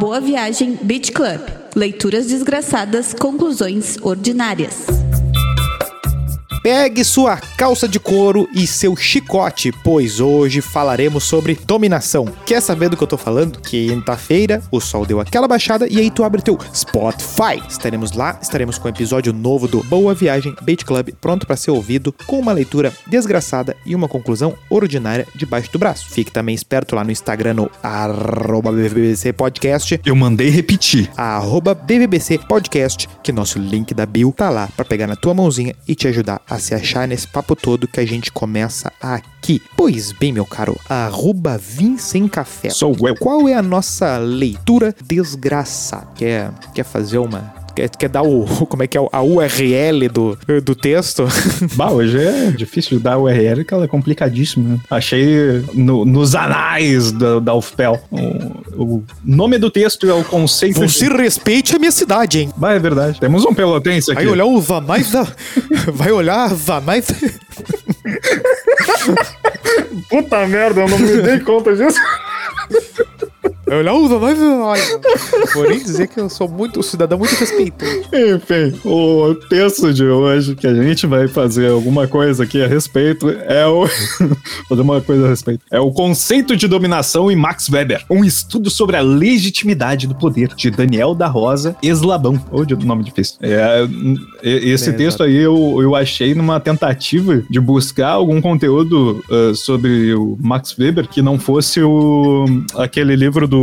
Boa Viagem Beach Club. Leituras desgraçadas, conclusões ordinárias. Pegue sua calça de couro e seu chicote, pois hoje falaremos sobre dominação. Quer saber do que eu tô falando? Quinta-feira, o sol deu aquela baixada e aí tu abre teu Spotify. Estaremos lá, estaremos com um episódio novo do Boa Viagem Beach Club, pronto para ser ouvido, com uma leitura desgraçada e uma conclusão ordinária debaixo do braço. Fique também esperto lá no Instagram no arroba BBBC Podcast, Eu mandei repetir. arroba BBBC Podcast, que nosso link da bio tá lá para pegar na tua mãozinha e te ajudar a se achar nesse papo todo que a gente começa aqui. Pois bem, meu caro, arroba Vim Sem Café. Sou eu. Qual é a nossa leitura desgraçada? Quer, quer fazer uma... Quer, quer dar o... Como é que é? A URL do, do texto? Bah, hoje é difícil dar o URL, que ela é complicadíssima. né? Achei no- nos anais da, da UFPEL. O, o nome do texto é o conceito Você de... respeite a minha cidade, hein? Bah, é verdade. Temos um pelotense aqui. Vai olhar o Vanais da... Vai olhar Vanais... Puta merda, eu não me dei conta disso. Vai olhar o Vanais... Olha, vou nem dizer que eu sou muito... Um cidadão muito respeitoso. Enfim, o texto de hoje que a gente vai fazer alguma coisa aqui a respeito é o. fazer uma coisa a respeito. É o conceito de dominação em Max Weber. Um estudo sobre a legitimidade do poder, de Daniel da Rosa Eslabão. Ou de nome difícil. É, esse É, texto aí eu, eu achei numa tentativa de buscar algum conteúdo ah, sobre o Max Weber que não fosse o aquele livro do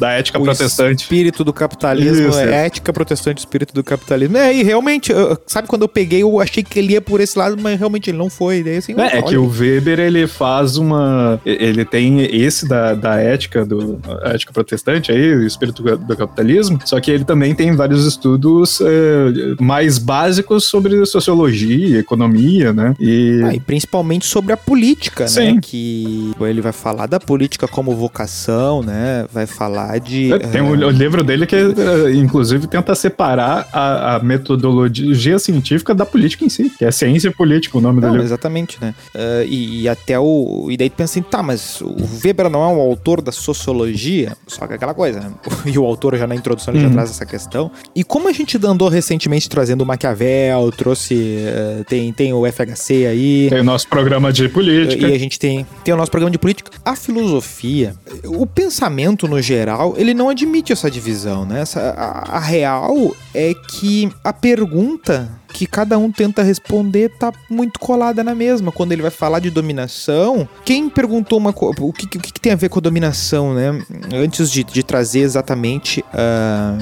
da ética O protestante. espírito do capitalismo, Isso, é ética protestante, espírito do capitalismo. É, e realmente, eu- sabe quando eu peguei, eu achei que ele ia por esse lado, mas realmente ele não foi. Daí assim, É, é que o Weber ele faz uma. Ele tem esse da, da ética do ética protestante aí, o espírito do capitalismo. Só que ele também tem vários estudos é, mais básicos sobre sociologia, economia, né? E Ah, e principalmente sobre a política, né? Sim. Que ele vai falar da política como vocação, né? Vai falar de. É, Tem o, eh, o livro dele que, eh, inclusive, tenta separar a, a metodologia científica da política em si, que é ciência política o nome do Não, livro. exatamente, né? Ah, e, e até o. E daí tu pensa assim, tá, mas o Weber não é um autor da sociologia? Só que é aquela coisa, né? E o autor já na introdução ele já Uhum. traz essa questão. E como a gente andou recentemente trazendo o Maquiavel, trouxe. ah, tem, tem o FHC aí. Tem o nosso programa de política. E a gente tem, tem o nosso programa de política. A filosofia, o pensamento no geral, ele não admite essa divisão, né? Essa, a, a real é que a pergunta que cada um tenta responder tá muito colada na mesma. Quando ele vai falar de dominação, quem perguntou uma coisa. O, que, o que, tem a ver com a dominação, né? Antes de, de trazer exatamente ah,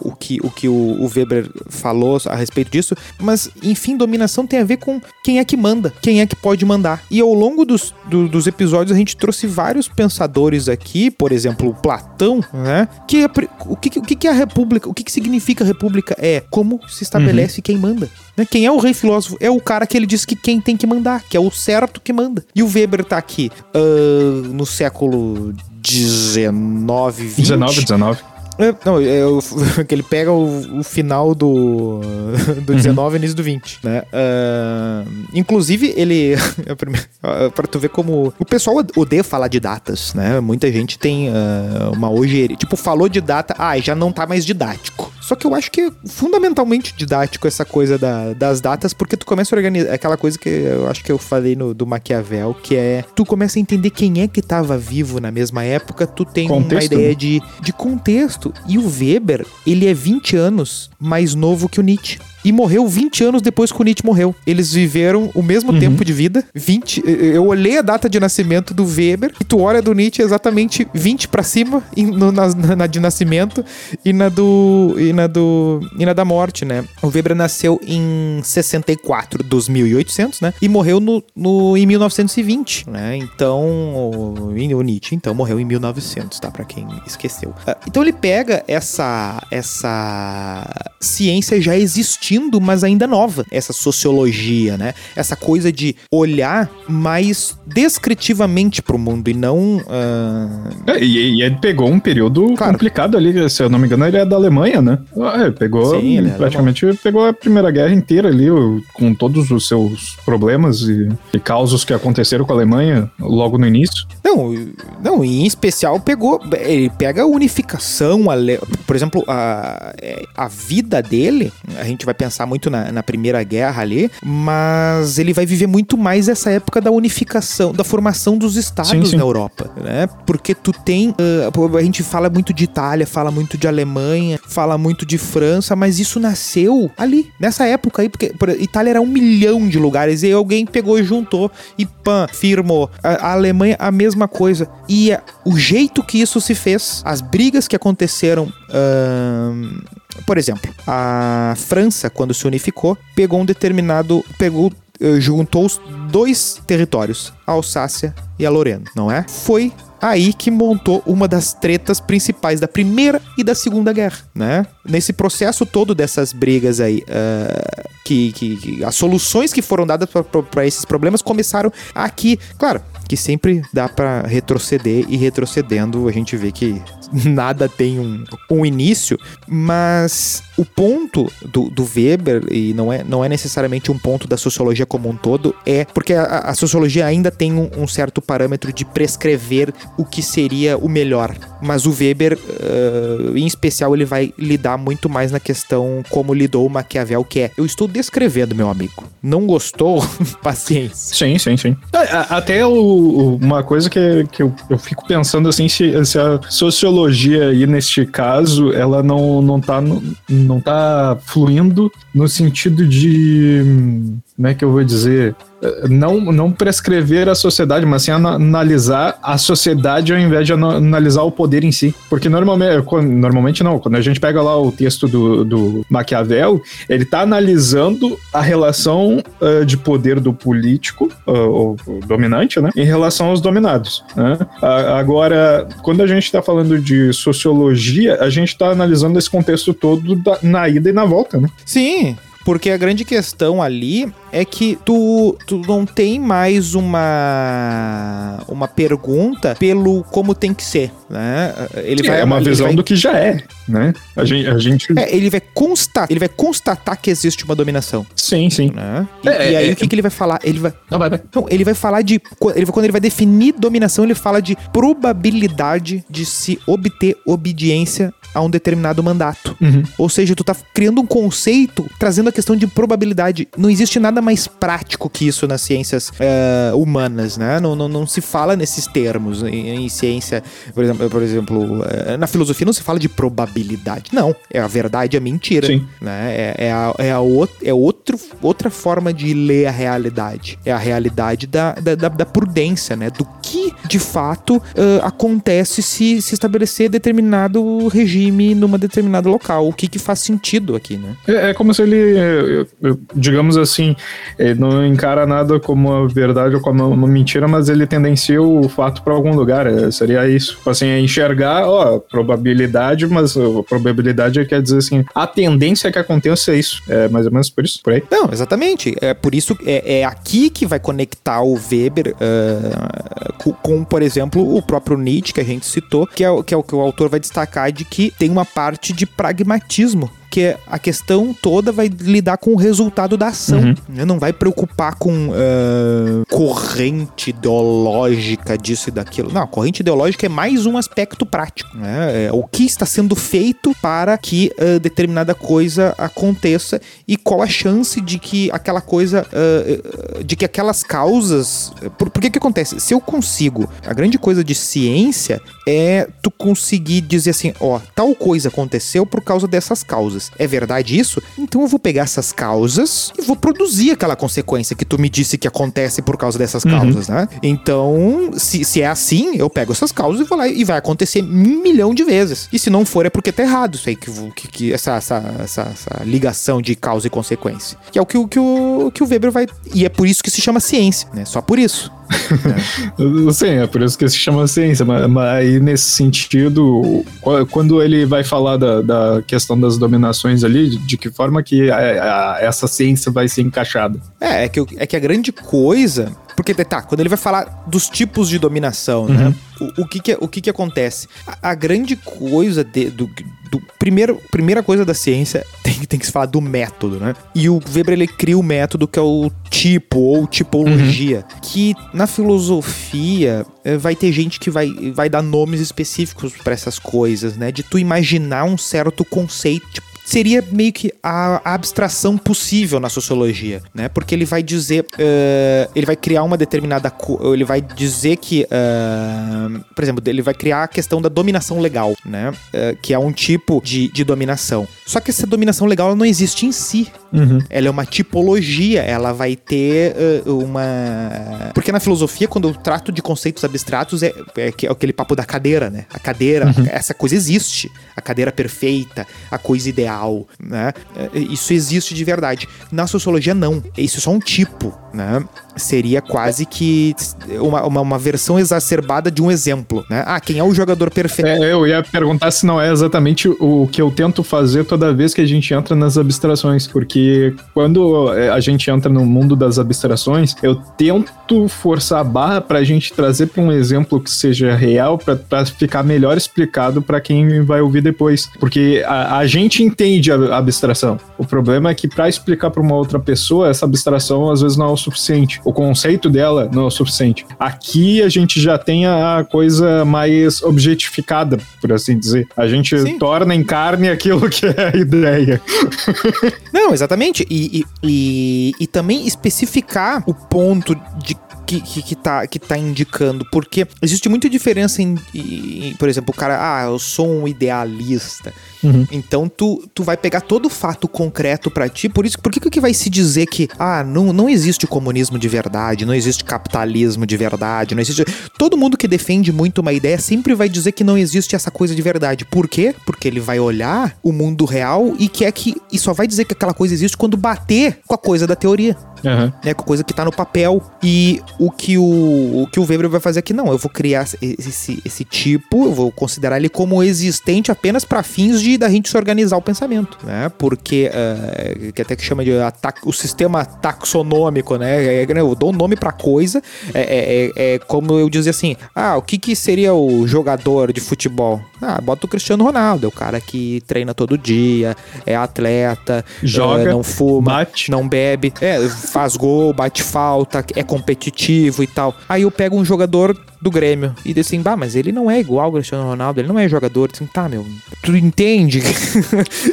o que, o, que o, o Weber falou a respeito disso, mas enfim, dominação tem a ver com quem é que manda, quem é que pode mandar. E ao longo dos, do- dos episódios a gente trouxe vários pensadores aqui, por exemplo, o Platão, né? Que o que, o que, é a república? O que, que significa república? É como se estabelece quem manda. Né? Quem é o rei filósofo? É o cara que ele diz que quem tem que mandar, que é o certo que manda. E o Weber tá aqui ah, no século 19, 20. 19, 19. É, não, é o, que ele pega o, o final do, do 19 e início do 20, né? Ah, inclusive, ele. é pra tu ver como. O pessoal odeia falar de datas, né? Muita gente tem ah, uma ojeriza. Tipo, falou de data, ah, já não tá mais didático. Só que eu acho que é fundamentalmente didático essa coisa da- das datas, porque tu começa a organizar. Aquela coisa que eu acho que eu falei no, do Maquiavel, que é. Tu começa a entender quem é que tava vivo na mesma época, tu tem uma Contexto, ideia né? de, de contexto. E o Weber, ele é 20 anos mais novo que o Nietzsche. E morreu 20 anos depois que o Nietzsche morreu. Eles viveram o mesmo Uhum. tempo de vida. 20. Eu olhei a data de nascimento do Weber e tu olha do Nietzsche exatamente 20 pra cima em- no- na, na- de nascimento e na do. e na do. e na da morte, né? O Weber nasceu em 64 dos 1800, né? E morreu no, no, em 1920, né? Então. O, o Nietzsche, então, morreu em 1900, tá? Pra quem esqueceu. Ah, Então ele pega essa. essa ciência já existindo existindo, mas ainda nova, essa sociologia, né? Essa coisa de olhar mais descritivamente para o mundo e não. Uh... É, e, e, ele pegou um período claro. complicado ali, se eu não me engano, ele é da Alemanha, né? É, pegou Sim, é praticamente pegou a Primeira Guerra inteira ali, com todos os seus problemas e, e causos que aconteceram com a Alemanha logo no início. Não, não, em especial pegou. Ele pega a unificação, a, por exemplo, a, é, a vida dele, a gente vai pensar muito na, na Primeira Guerra ali, mas ele vai viver muito mais essa época da unificação, da formação dos estados sim, sim. na Europa, né? Porque tu tem. Uh, a gente fala muito de Itália, fala muito de Alemanha, fala muito de França, mas isso nasceu ali, nessa época aí, porque por, Itália era um milhão de lugares e alguém pegou e juntou e pã, firmou. A, a Alemanha, a mesma coisa. E a, o jeito que isso se fez, as brigas que aconteceram. Uh, por exemplo, a França, quando se unificou, pegou um determinado. pegou eh, juntou os dois territórios, a Alsácia e a Lorena, não é? Foi aí que montou uma das tretas principais da Primeira e da Segunda Guerra, né? Nesse processo todo dessas brigas aí, uh, que, que, que, as soluções que foram dadas para esses problemas começaram aqui, claro, que sempre dá para retroceder e retrocedendo a gente vê que nada tem um, um início, mas o ponto do, do, Weber, e não é, não é necessariamente um ponto da sociologia como um todo, é porque a, a sociologia ainda tem um, um, certo parâmetro de prescrever o que seria o melhor. Mas o Weber, uh, em especial, ele vai lidar muito mais na questão como lidou o Maquiavel, que é: eu estou descrevendo, meu amigo. Não gostou? Paciência. Sim, sim, sim. Até o, uma coisa que, que eu, eu fico pensando assim: se, se a sociologia aí, neste caso, ela não, não tá. No, não tá fluindo no sentido de. Como é que eu vou dizer? não, não prescrever a sociedade, mas sim analisar a sociedade ao invés de analisar o poder em si. Porque normalmente, normalmente não, quando a gente pega lá o texto do, do Maquiavel, ele está analisando a relação uh, de poder do político, uh, o, dominante, né, em relação aos dominados. Né? agora, quando a gente está falando de sociologia, a gente está analisando esse contexto todo da, na ida e na volta, né? Sim, porque a grande questão ali é que tu, tu não tem mais uma uma pergunta pelo como tem que ser, né? Ele vai, é uma visão vai... do que já é, né? A gente, a gente... É, ele vai constatar, ele vai constatar que existe uma dominação. Sim, sim. Né? E, é, e aí é, o que, que ele vai falar? Ele vai, não, vai, vai. Então, ele vai falar de ele, quando ele vai definir dominação, ele fala de probabilidade de se obter obediência a um determinado mandato. Uhum. Ou seja, tu tá criando um conceito trazendo a questão de probabilidade. Não existe nada mais prático que isso nas ciências uh, humanas, né? Não, não, não, se fala nesses termos. Em, em ciência, por exemplo, por exemplo uh, na filosofia não se fala de probabilidade. Não. É a verdade, é a mentira. Sim. Né? É, é, a, é, a o, é outro, outra forma de ler a realidade. É a realidade da, da, da, da prudência, né? Do que de fato uh, acontece se se estabelecer determinado regime numa determinada local. O que, que faz sentido aqui, né? É, é como se ele, digamos assim, ele não encara nada como uma verdade ou como uma mentira, mas ele tendencia o fato para algum lugar. É, seria isso. Tipo assim, é enxergar, ó, probabilidade, mas probabilidade quer dizer assim, a tendência é que aconteça isso. É mais ou menos por isso, por aí. Não, exatamente. É por isso, é, é aqui que vai conectar o Weber uh, com, com, por exemplo, o próprio Nietzsche, que a gente citou, que é, que é o que o autor vai destacar de que tem uma parte de pragmatismo porque a questão toda vai lidar com o resultado da ação. Uhum. Né? Não vai preocupar com uh, corrente ideológica disso e daquilo. Não, a corrente ideológica é mais um aspecto prático. Né? É o que está sendo feito para que uh, determinada coisa aconteça e qual a chance de que aquela coisa, uh, de que aquelas causas. Por, por que que acontece? Se eu consigo, a grande coisa de ciência é tu conseguir dizer assim, ó, tal coisa aconteceu por causa dessas causas É verdade isso? Então eu vou pegar essas causas e vou produzir aquela consequência que tu me disse que acontece por causa dessas uhum. causas, né? Então, se, se é assim, eu pego essas causas e vou lá e vai acontecer um milhão de vezes. E se não for, é porque tá errado isso aí, que, que, que essa, essa, essa, essa, ligação de causa e consequência. Que é o que, que, o, que o Weber vai. E é por isso que se chama ciência, né? Só por isso. É. Sim, é por isso que se chama ciência, mas, mas aí nesse sentido, quando ele vai falar da, da questão das dominações ali, de, de que forma que a, a, essa ciência vai ser encaixada? É, é que, é que a grande coisa porque, tá, quando ele vai falar dos tipos de dominação, né, uhum. né? O, o, que que, o que que acontece? A, a grande coisa de, do, do primeiro, primeira coisa da ciência tem, tem que se falar do método, né? E o Weber ele cria o método que é o tipo ou tipologia, uhum. que na filosofia eh, vai ter gente que vai, vai dar nomes específicos para essas coisas, né? De tu imaginar um certo conceito, tipo, seria meio que a, abstração possível na sociologia, né? Porque ele vai dizer, uh, ele vai criar uma determinada, ele vai dizer que, uh, por exemplo, ele vai criar a questão da dominação legal, né? Uh, que é um tipo de, de dominação. Só que essa dominação legal não existe em si. Uhum. Ela é uma tipologia, ela vai ter uma. Porque na filosofia, quando eu trato de conceitos abstratos, é, é, é aquele papo da cadeira, né? A cadeira, uhum. essa coisa existe. A cadeira perfeita, a coisa ideal real, né? É, isso existe de verdade. Na sociologia, não. Isso é só um tipo, né? Seria quase que uma, uma, uma versão exacerbada de um exemplo, né? Ah, quem é o jogador perfeito? É, eu ia perguntar se não é exatamente o que eu tento fazer toda vez que a gente entra nas abstrações, porque quando é, a gente entra no mundo das abstrações, eu tento forçar a barra para a gente trazer para um exemplo que seja real, para ficar melhor explicado para quem vai ouvir depois, porque a, a gente entende entende a abstração. O problema é que para explicar para uma outra pessoa, essa abstração às vezes não é o suficiente. O conceito dela não é o suficiente. Aqui a gente já tem a coisa mais objetificada, por assim dizer. A gente Sim. torna em carne aquilo que é a ideia. Não, exatamente. E, e, e, e também especificar o ponto de que, que, que, tá, que tá indicando, porque existe muita diferença em, em, por exemplo, o cara, ah, eu sou um idealista. Uhum. Então tu, tu vai pegar todo o fato concreto para ti, por isso, por que que vai se dizer que, ah, não, não existe comunismo de verdade, não existe capitalismo de verdade, não existe... Todo mundo que defende muito uma ideia sempre vai dizer que não existe essa coisa de verdade. Por quê? Porque ele vai olhar o mundo real e quer que... e só vai dizer que aquela coisa existe quando bater com a coisa da teoria. Uhum. Né, com a coisa que tá no papel. E o que o, o que o Weber vai fazer aqui, não, eu vou criar esse, esse tipo, eu vou considerar ele como existente apenas para fins de da gente se organizar o pensamento, né? Porque, uh, que até que chama de o sistema taxonômico, né? É, é, eu dou um nome pra coisa, é, é, é, é, como eu dizer assim, ah, o que que seria o jogador de futebol? Ah, bota o Cristiano Ronaldo, é o cara que treina todo dia, é atleta, joga, uh, não fuma, bate. não bebe, é, faz gol, bate falta, é competitivo e tal. Aí eu pego um jogador do Grêmio e diz assim, bah, mas ele não é igual ao Cristiano Ronaldo, ele não é jogador. Assim, tá, meu, tu entende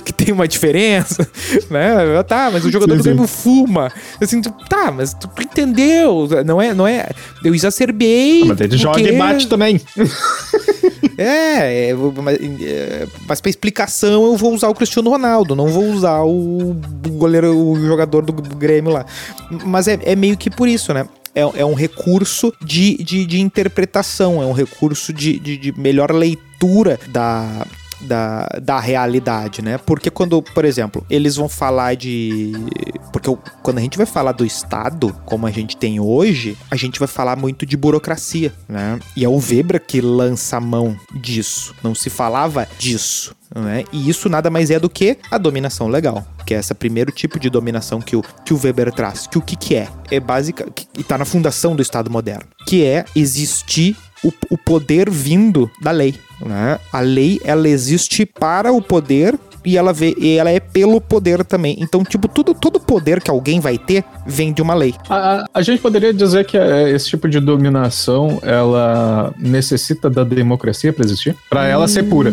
que tem uma diferença, né? Tá, mas o jogador sim, do Grêmio sim. fuma. Assim, tá, mas tu, tu, entendeu, não é, não é, eu exacerbei. Ah, mas ele porque... joga e bate também. É, é, mas, é, mas pra explicação eu vou usar o Cristiano Ronaldo, não vou usar o goleiro, o jogador do Grêmio lá. Mas é, é meio que por isso, né? É, é um recurso de, de, de, interpretação, é um recurso de, de, de melhor leitura da, da, da realidade, né? Porque quando, por exemplo, eles vão falar de. Porque quando a gente vai falar do Estado, como a gente tem hoje, a gente vai falar muito de burocracia, né? E é o Weber que lança a mão disso. Não se falava disso. Né? E isso nada mais é do que a dominação legal, que é esse primeiro tipo de dominação que o, que o Weber traz. Que o que, que é? É básica, e está na fundação do Estado moderno, que é existir o, o poder vindo da lei. Né? A lei ela existe para o poder e ela vê e ela é pelo poder também. Então, tipo, tudo, todo poder que alguém vai ter vem de uma lei. A, a gente poderia dizer que é, esse tipo de dominação ela necessita da democracia para existir? Para ela ser pura?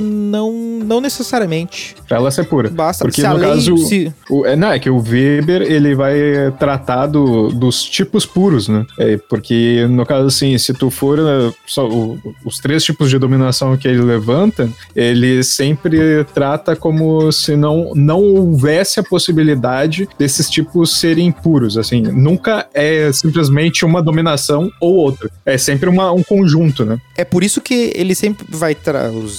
Não, necessariamente. Pra ela ser pura. Basta. Porque no caso, se... o, é, não, é que o Weber ele vai tratar do, dos tipos puros, né? É, porque no caso assim, se tu for uh, só, o, os três tipos de dominação que ele levanta, ele sempre trata como se não, não houvesse a possibilidade desses tipos serem puros, assim, nunca é simplesmente uma dominação ou outra, é sempre uma, um conjunto, né? É por isso que ele sempre vai,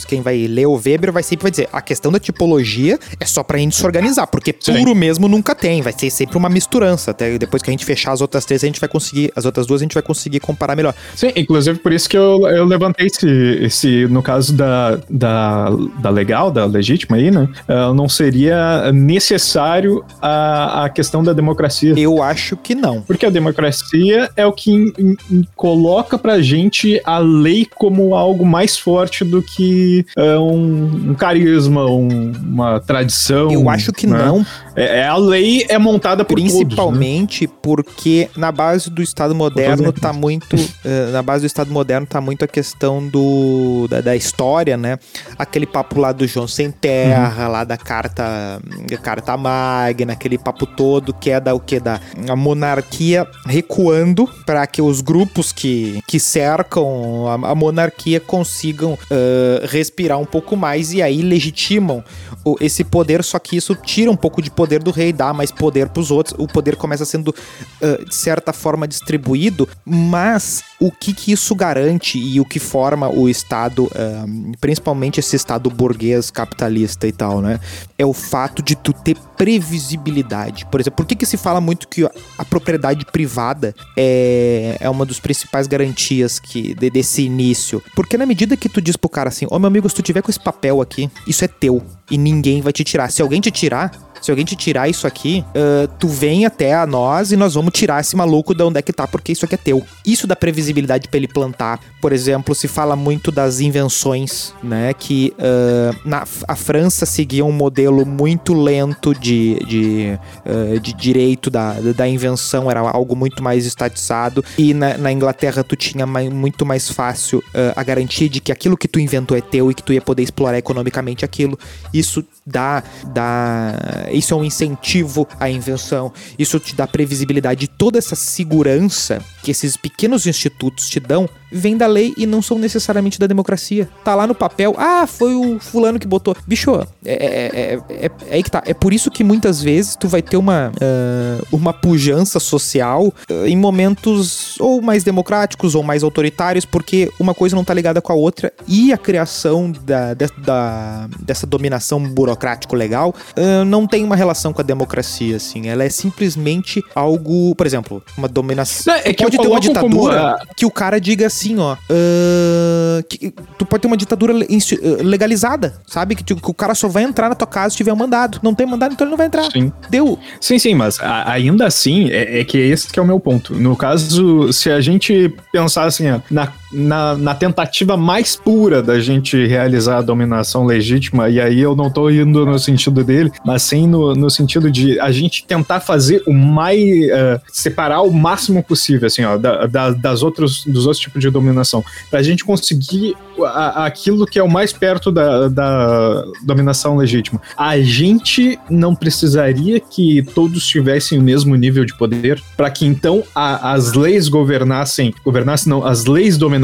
quem vai ler o Weber vai, ser, vai dizer, a questão da tipologia é só pra gente se organizar, porque Sim. puro mesmo nunca tem, vai ser sempre uma misturança. Até depois que a gente fechar as outras três, a gente vai conseguir, as outras duas a gente vai conseguir comparar melhor. Sim, inclusive por isso que eu, eu levantei esse, esse, no caso da, da, da legal, da legítima aí, né? eh, não seria necessário a, a questão da democracia. Eu acho que não. Porque a democracia é o que in- in- in- coloca pra gente a lei como algo mais forte do que eh, um, um carisma, um- uma tradição. Eu acho que né? não, É, é a lei é montada por todos, né? Principalmente porque na base do Estado moderno tá muito. eh, na base do Estado moderno tá muito a questão do, da, da história, né? Aquele papo lá do João Sem Terra, lá da carta, carta magna, aquele papo todo que é da o que? Da a monarquia recuando para que os grupos que, que cercam a, a monarquia consigam eh, respirar um pouco mais e aí legitimam o- esse poder, só que isso tira um pouco de poder do rei, dá mais poder pros outros, o poder começa sendo, ah, de certa forma, distribuído, mas o que que isso garante e o que forma o Estado, ah, principalmente esse Estado burguês capitalista e tal, né? É o fato de tu ter previsibilidade. Por exemplo, por que que se fala muito que a propriedade privada é, é uma dos principais garantias que de- desse início? Porque na medida que tu diz pro cara assim, ô meu amigo, se tu tiver com esse papel aqui, isso é teu e ninguém vai te tirar. Se alguém te tirar, se alguém te tirar isso aqui, ah, tu vem até a nós e nós vamos tirar esse maluco de onde é que tá, porque isso aqui é teu. Isso dá previsibilidade pra ele plantar. Por exemplo, se fala muito das invenções, né? Que ah, na, a França seguia um modelo muito lento de, de, ah, de direito da, da invenção, era algo muito mais estatizado. E na, na Inglaterra tu tinha mai- muito mais fácil a garantia de que aquilo que tu inventou é teu e que tu ia poder explorar economicamente aquilo. Isso dá, dá isso é um incentivo à invenção, isso te dá previsibilidade. Toda essa segurança que esses pequenos institutos te dão vem da lei e não são necessariamente da democracia. Tá lá no papel, ah, foi o fulano que botou. Bicho, é, é, é, é, é aí que tá. É por isso que muitas vezes tu vai ter uma, ah, uma pujança social ah, em momentos ou mais democráticos ou mais autoritários, porque uma coisa não tá ligada com a outra e a criação da, de- da- dessa dominação burocrático-legal ah, não tem uma relação com a democracia, assim. Ela é simplesmente algo, por exemplo, uma dominação. Não, é que pode ter uma ditadura ah, que o cara diga assim, ó. ah, que tu pode ter uma ditadura ah, legalizada, sabe? Que, que o cara só vai entrar na tua casa se tiver um mandado. Não tem mandado, então ele não vai entrar. Sim. Deu. Sim, sim, mas a- ainda assim, é, é que esse que é o meu ponto. No caso, se a gente pensar assim, ó, na, na, na tentativa mais pura da gente realizar a dominação legítima, e aí eu não tô indo no sentido dele, mas sim no, no sentido de a gente tentar fazer o mais. eh, separar o máximo possível, assim, ó, da, da- das outros, dos outros tipos de dominação, pra gente conseguir a- aquilo que é o mais perto da, da dominação legítima. A gente não precisaria que todos tivessem o mesmo nível de poder para que então a- as leis governassem, governassem não, as leis dominassem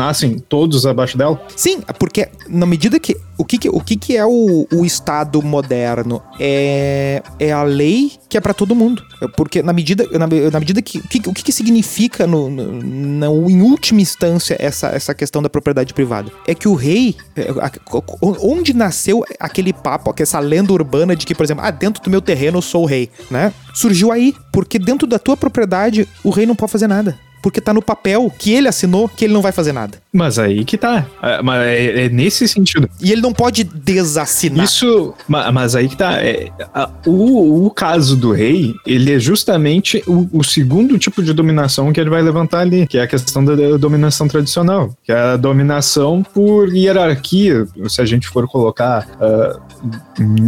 todos abaixo dela? Sim, porque na medida que. O que, que- o que, que é o, o Estado moderno? É, é a lei que é pra todo mundo. Porque na medida, na, na medida que. O que, o que, que significa, no, no- no- em última instância, essa, essa questão da propriedade privada? É que o rei. é, onde nasceu aquele papo, que essa lenda urbana de que, por exemplo, ah, dentro do meu terreno eu sou o rei, né? Surgiu aí. Porque dentro da tua propriedade, o rei não pode fazer nada. Porque tá no papel que ele assinou que ele não vai fazer nada. Mas aí que tá. É, mas é- é nesse sentido. E ele não pode desassinar. Isso, ma- mas aí que tá. é, a- o, o caso do rei, ele é justamente o, o segundo tipo de dominação que ele vai levantar ali, que é a questão da, da dominação tradicional, que é a dominação por hierarquia, se a gente for colocar ah,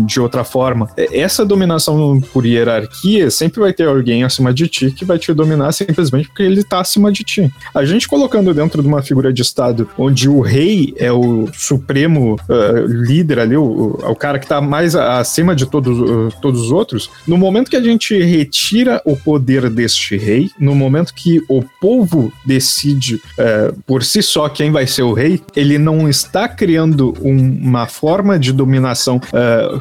de outra forma. É, Essa dominação por hierarquia sempre vai ter alguém acima de ti que vai te dominar simplesmente porque ele tá acima de ti. A gente colocando dentro de uma figura de Estado onde o rei é o supremo ah, líder ali, o, o cara que tá mais acima de todos, ah, todos os outros, no momento que a gente retira o poder deste rei, no momento que o povo decide eh, por si só quem vai ser o rei, ele não está criando um- uma forma de dominação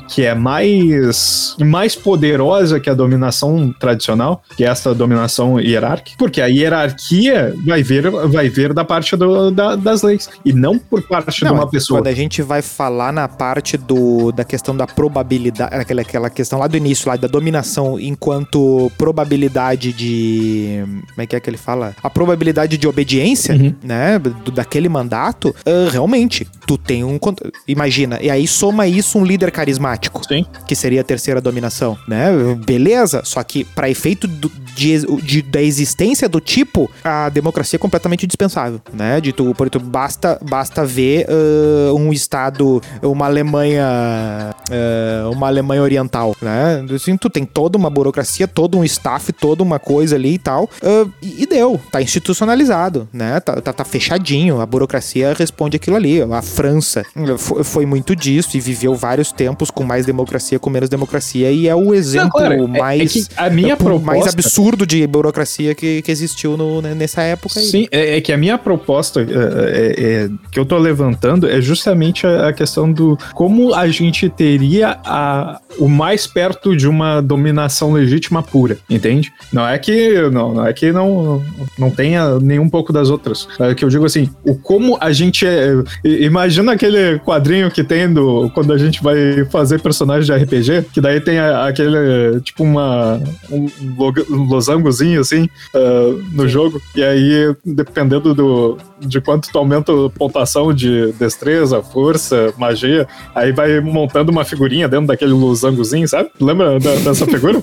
que é mais, mais poderosa que a dominação tradicional, que é essa dominação hierárquica, porque a hierarquia hierarquia vai ver, vai ver da parte do, da, das leis. E não por parte Não, de uma pessoa. Quando a gente vai falar na parte do, da questão da probabilidade, aquela, aquela questão lá do início, lá da dominação enquanto probabilidade de. Como é que é que ele fala? A probabilidade de obediência, Uhum. né? do- daquele mandato, ah, realmente, tu tem um. Imagina, e aí soma isso um líder carismático Sim. que seria a terceira dominação, né? Beleza, só que para efeito do- de, de- da existência do tipo, a democracia é completamente dispensável, né? De tu, por tu basta basta ver ah, um estado, uma Alemanha, ah, uma Alemanha oriental, né? Assim, tu tem toda uma burocracia, todo um staff, toda uma coisa ali e tal, ah, e, deu, tá institucionalizado, né? Tá, tá, tá fechadinho, a burocracia responde aquilo ali. A França foi, muito disso e viveu vários tempos com mais democracia, com menos democracia, e é o exemplo claro, é- é mais, que a minha por- mais proposta- absurdo de burocracia que, que existiu no- né, nessa época. aí. Sim, é, é que a minha proposta é, é- é- que eu tô levantando é justamente a, a questão do como a gente teria a, o mais perto de uma dominação legítima pura, entende? Não é que não, não é que não, não tenha nenhum pouco das outras. É que eu digo assim, o como a gente é, i- imagina aquele quadrinho que tem do quando a gente vai fazer personagem de RPG, que daí tem a- aquele tipo uma um, um losangozinho assim ah, no jogo. E aí, dependendo do, de quanto tu aumenta a pontuação de destreza, força, magia, aí vai montando uma figurinha dentro daquele losangozinho, sabe? Lembra da- dessa figura?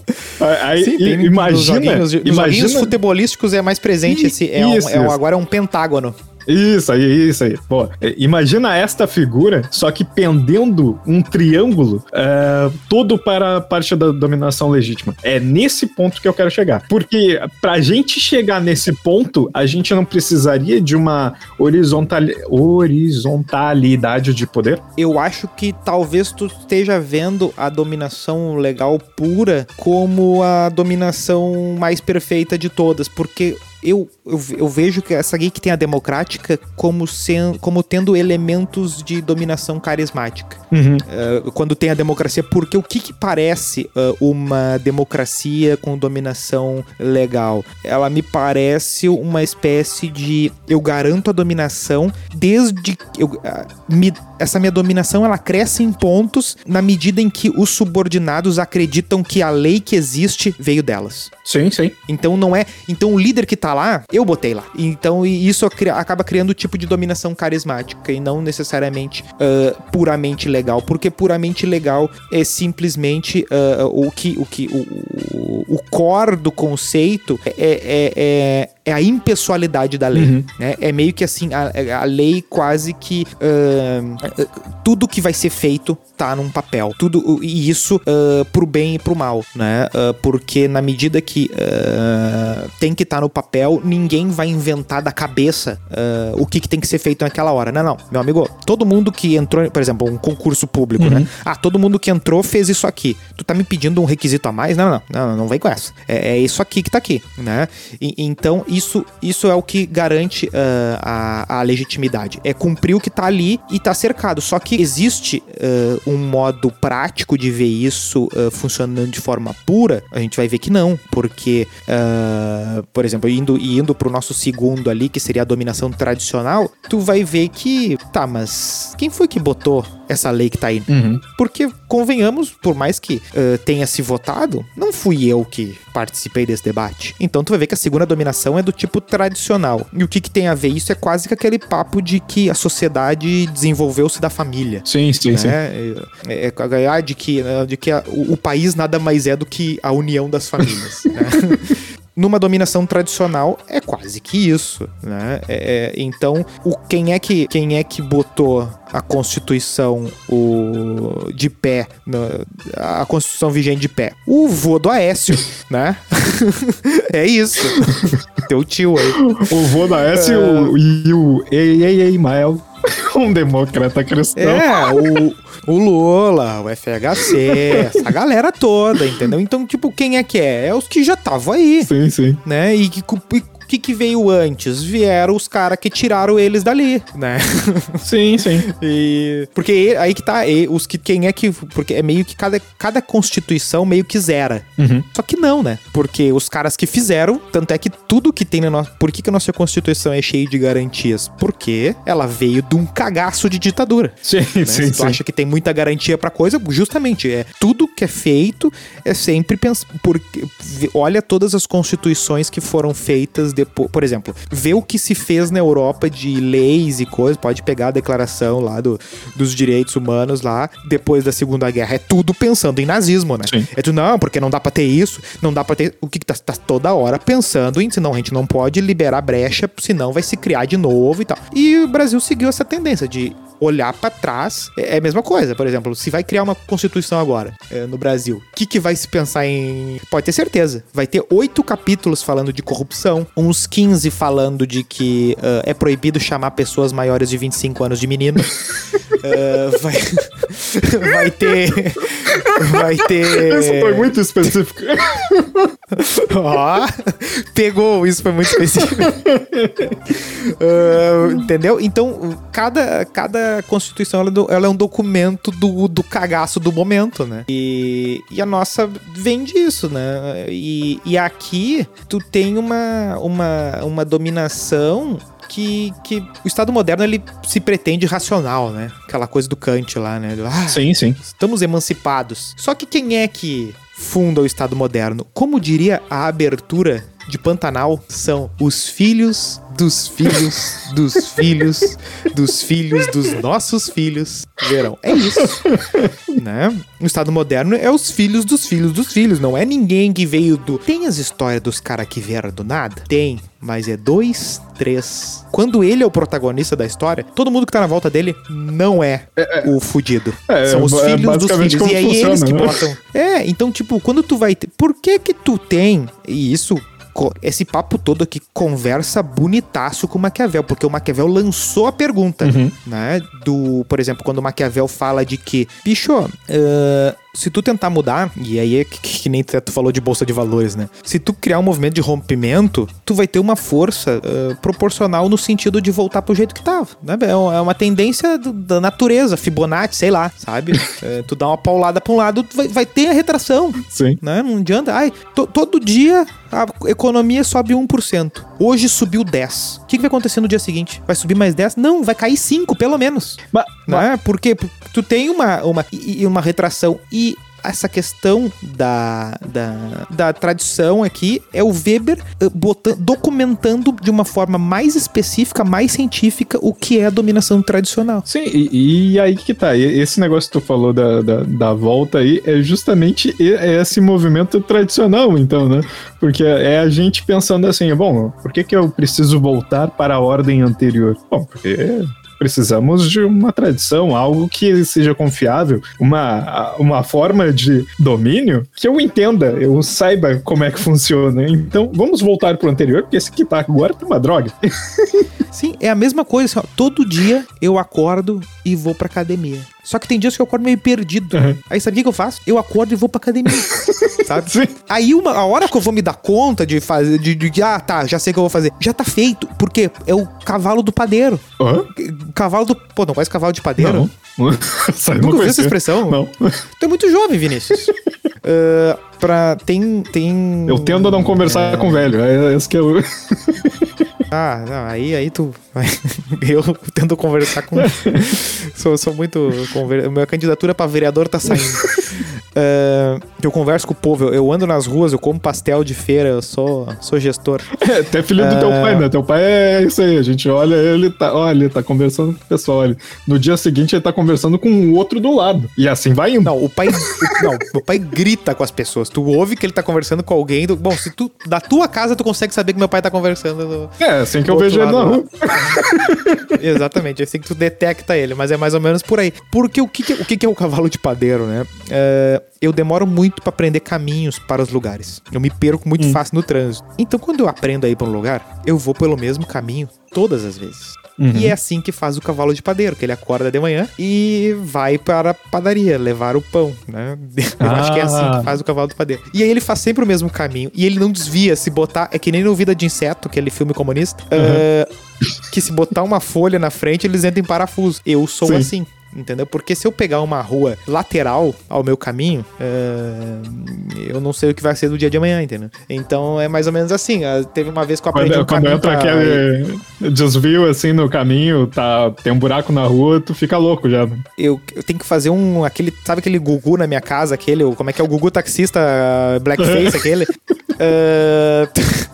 Aí, Sim, nos imagina, joguinhos, nos joguinhos imagina futebolísticos é mais presente I- esse é, um, isso, é um- agora é um pentágono. Isso aí, isso aí. Pô, é, imagina esta figura, só que pendendo um triângulo é, todo para a parte da dominação legítima. É nesse ponto que eu quero chegar. Porque pra gente chegar nesse ponto, a gente não precisaria de uma horizontal, horizontalidade de poder. Eu acho que talvez tu esteja vendo a dominação legal pura como a dominação mais perfeita de todas, porque eu, eu, eu vejo que essa geek tem a democrática como, sen, como tendo elementos de dominação carismática. Uh, quando tem a democracia, porque o que, que parece uh, uma democracia com dominação legal? Ela me parece uma espécie de eu garanto a dominação desde que eu, uh, me- essa minha dominação ela cresce em pontos na medida em que os subordinados acreditam que a lei que existe veio delas. Sim, sim. Então não é. Então o líder que tá lá, eu botei lá. Então e isso acaba criando o tipo de dominação carismática e não necessariamente ah, puramente legal, porque puramente legal é simplesmente ah, o que o que o, o core do conceito é, é, é, é a impessoalidade da lei. Uhum. né? É meio que assim a, a lei quase que ah, tudo que vai ser feito tá num papel. Tudo e isso ah, pro bem e pro mal, né? Ah, porque na medida que ah, tem que estar no papel, ninguém vai inventar da cabeça o que, que tem que ser feito naquela hora. Não, não, meu amigo, todo mundo que entrou, por exemplo, um concurso público, né? Ah, todo mundo que entrou fez isso aqui. Tu tá me pedindo um requisito a mais? Não, não, não, não, não vem com essa. É, é isso aqui que tá aqui, né? E- então isso, isso é o que garante ah, a, a legitimidade. É cumprir o que tá ali e tá cercado. Só que existe ah, um modo prático de ver isso ah, funcionando de forma pura. A gente vai ver que não, porque, por exemplo, indo, indo pro nosso segundo ali, que seria a dominação tradicional, tu vai ver que, tá, mas quem foi que botou essa lei que tá aí? Uhum. Porque, convenhamos, por mais que ah, tenha se votado, não fui eu que participei desse debate. Então tu vai ver que a segunda dominação é do tipo tradicional. E o que, que tem a ver? Isso é quase que aquele papo de que a sociedade desenvolveu-se da família. Sim, sim, sim. né? É, é, é, ah, de que, ah, de que a- o, o país nada mais é do que a união das famílias. né? Numa dominação tradicional é quase que isso, né? É, é, então, o, quem é que quem é que botou a Constituição o, de pé, a Constituição vigente de pé? O vô do Aécio, né? é isso. Teu tio aí. O vô da S e o, e o Ei, ei, ei, Mael. Um democrata cristão. É, o, o Lula, o FHC, essa galera toda, entendeu? Então, tipo, quem é que é? É os que já estavam aí. Sim, sim. né? E que e O que, que veio antes? Vieram os caras que tiraram eles dali, né? Sim, sim. E porque aí que tá, e os que quem é que porque é meio que cada, cada constituição meio que zera. Uhum. Só que não, né? Porque os caras que fizeram, tanto é que tudo que tem na nossa, por que, que a nossa constituição é cheia de garantias? Porque ela veio de um cagaço de ditadura. Sim, né? sim, Se tu sim. acha que tem muita garantia pra coisa, justamente é tudo que é feito é sempre pensar porque olha todas as constituições que foram feitas depois, por exemplo, vê o que se fez na Europa de leis e coisas, pode pegar a declaração lá do, dos direitos humanos lá depois da Segunda Guerra, é tudo pensando em nazismo, né? Sim. É tu não, porque não dá pra ter isso, não dá pra ter o que que tá, tá toda hora pensando em, senão a gente não pode liberar brecha, senão vai se criar de novo e tal. E o Brasil seguiu essa tendência de olhar pra trás é é a mesma coisa. Por exemplo, se vai criar uma constituição agora é, no Brasil, o que, que vai se pensar em. Pode ter certeza. Vai ter oito capítulos falando de corrupção, uns 15 falando de que ah, é proibido chamar pessoas maiores de 25 anos de menino. Ah, vai, vai ter. Vai ter. Isso foi muito específico. Ó, pegou, isso foi muito específico. Ah, entendeu? Então, cada, cada constituição ela, é do- ela é um documento do, do cagaço do momento, né? E, e a nossa vem disso, né? E, e aqui tu tem uma, uma, uma dominação que, que o Estado moderno ele se pretende racional, né? Aquela coisa do Kant lá, né? Ah, Sim, sim. Estamos emancipados. Só que quem é que funda o Estado moderno? Como diria a abertura de Pantanal, são os filhos dos filhos dos filhos dos filhos dos nossos filhos verão. É isso. né? O Estado moderno é os filhos dos filhos dos filhos. Não é ninguém que veio do. Tem as histórias dos caras que vieram do nada? Tem. Mas é dois, três. Quando ele é o protagonista da história, todo mundo que tá na volta dele não é, o fudido. É, São os é filhos dos filhos. E aí eles funciona, que né? botam. É, então, tipo, quando tu vai ter. Por que que tu tem. E isso. Esse papo todo aqui conversa bonitaço com o Maquiavel, porque o Maquiavel lançou a pergunta, Uhum. né? Do, por exemplo, quando o Maquiavel fala de que, bicho, ah, se tu tentar mudar, e aí é que, que nem tu falou de bolsa de valores, né? Se tu criar um movimento de rompimento, tu vai ter uma força ah, proporcional no sentido de voltar pro jeito que tava, né? É uma- é uma tendência do- da natureza, Fibonacci, sei lá, sabe? É, tu dá uma paulada pra um lado, vai, vai ter a retração, Sim. né? Não adianta. Ai, to- todo dia a economia sobe 1%. Hoje subiu 10. O que, que vai acontecer no dia seguinte? Vai subir mais 10? Não, vai cair 5, pelo menos. Mas, Né? Porque tu tem uma, uma, uma retração e essa questão da, da, da tradição aqui é o Weber eh, botan- documentando de uma forma mais específica, mais científica, o que é a dominação tradicional. Sim, e, e aí que tá. Esse negócio que tu falou da, da, da volta aí é justamente é esse movimento tradicional, então, né? Porque é a gente pensando assim, bom, por que, que eu preciso voltar para a ordem anterior? Bom, porque precisamos de uma tradição, algo que seja confiável, uma, uma forma de domínio que eu entenda, eu saiba como é que funciona. Então, vamos voltar pro anterior, porque esse que tá agora tá uma droga. Sim, é a mesma coisa. assim, ó, todo dia eu acordo e vou pra academia. Só que tem dias que eu acordo meio perdido. Uhum. Aí sabe o que eu faço? Eu acordo e vou pra academia. sabe? Sim. Aí uma, a hora que eu vou me dar conta de fazer, de, de, de, ah, tá, já sei o que eu vou fazer. Já tá feito. Porque é o cavalo do padeiro. Hã? Cavalo do. Pô, não conhece cavalo de padeiro? Não. Nunca não ouviu essa expressão? Não. Tu é muito jovem, Vinícius. Ah, pra. Tem. tem Eu tendo a não conversar com velho. É esse que eu. Ah, não, aí, aí tu. Eu tento conversar com. sou, sou muito. Conver... Minha candidatura pra vereador tá saindo. Ah, eu converso com o povo, eu, eu ando nas ruas, eu como pastel de feira, eu sou, sou gestor. É, até filho do teu É. pai, né? Teu pai é isso aí. A gente olha ele, tá, olha, ele tá conversando com o pessoal. Olha. No dia seguinte, ele tá conversando com o outro do lado. E assim vai indo. Não, o pai. o- não, o pai grita com as pessoas. Tu ouve que ele tá conversando com alguém. tu- bom, se tu. Da tua casa, tu consegue saber que meu pai tá conversando. do- É, assim que eu vejo ele na rua. lá. Exatamente, é assim que tu detecta ele, mas é mais ou menos por aí. Porque o que, que- o que, que é o cavalo de padeiro, né? É, eu demoro muito pra aprender caminhos para os lugares. Eu me perco muito fácil no trânsito. Então, quando eu aprendo a ir pra um lugar, eu vou pelo mesmo caminho todas as vezes. E é assim que faz o cavalo de padeiro, que ele acorda de manhã e vai para a padaria levar o pão, né? Eu acho que é assim Ah. que faz o cavalo de padeiro. E aí ele faz sempre o mesmo caminho e ele não desvia. Se botar, é que nem no Vida de Inseto, aquele filme comunista, ah, que se botar uma folha na frente, eles entram em parafuso. Eu sou Sim. assim. Entendeu? Porque se eu pegar uma rua lateral ao meu caminho, ah, eu não sei o que vai ser do dia de amanhã, entendeu? Então é mais ou menos assim. Ah, Teve uma vez que eu aprendi Quando, um quando caminho entra pra- aquele desvio assim no caminho, tá, tem um buraco na rua, tu fica louco já. eu, eu tenho que fazer um. aquele Sabe aquele Gugu na minha casa? Aquele. Como é que é o Gugu taxista uh, blackface, aquele? Ah,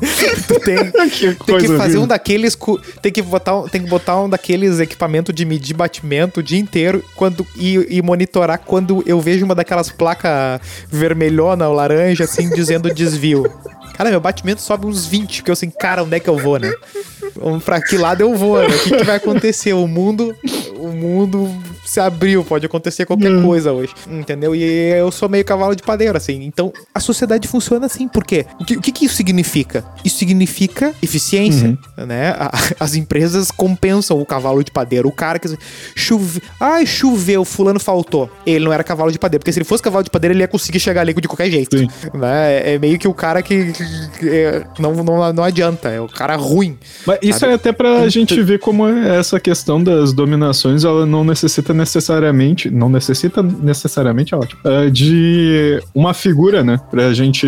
tu tem, que tem que fazer um daqueles. Tem que, botar, um- tem que botar um daqueles equipamentos de medir batimento o dia inteiro quando, e, e monitorar quando eu vejo uma daquelas placas vermelhona ou laranja, assim, dizendo desvio. Cara, meu batimento sobe uns 20, porque eu assim, cara, onde é que eu vou, né? Pra que lado eu vou, né? O que, que vai acontecer? O mundo. O mundo se abriu, pode acontecer qualquer Hum. coisa hoje. Entendeu? E eu sou meio cavalo de padeiro, assim. Então, a sociedade funciona assim. Por quê? O que, o que, que isso significa? Isso significa eficiência, né? A- as empresas compensam o cavalo de padeiro. O cara que... Chove... Ai, choveu, fulano faltou. Ele não era cavalo de padeiro, porque se ele fosse cavalo de padeiro, ele ia conseguir chegar ali de qualquer jeito. Sim. Né? É meio que o cara que... é, não, não, não adianta, é o cara ruim. Mas isso Sabe? é até pra gente ver como é essa questão das dominações, ela não necessita necessariamente, não necessita necessariamente, é ótimo, é, de uma figura, né, pra gente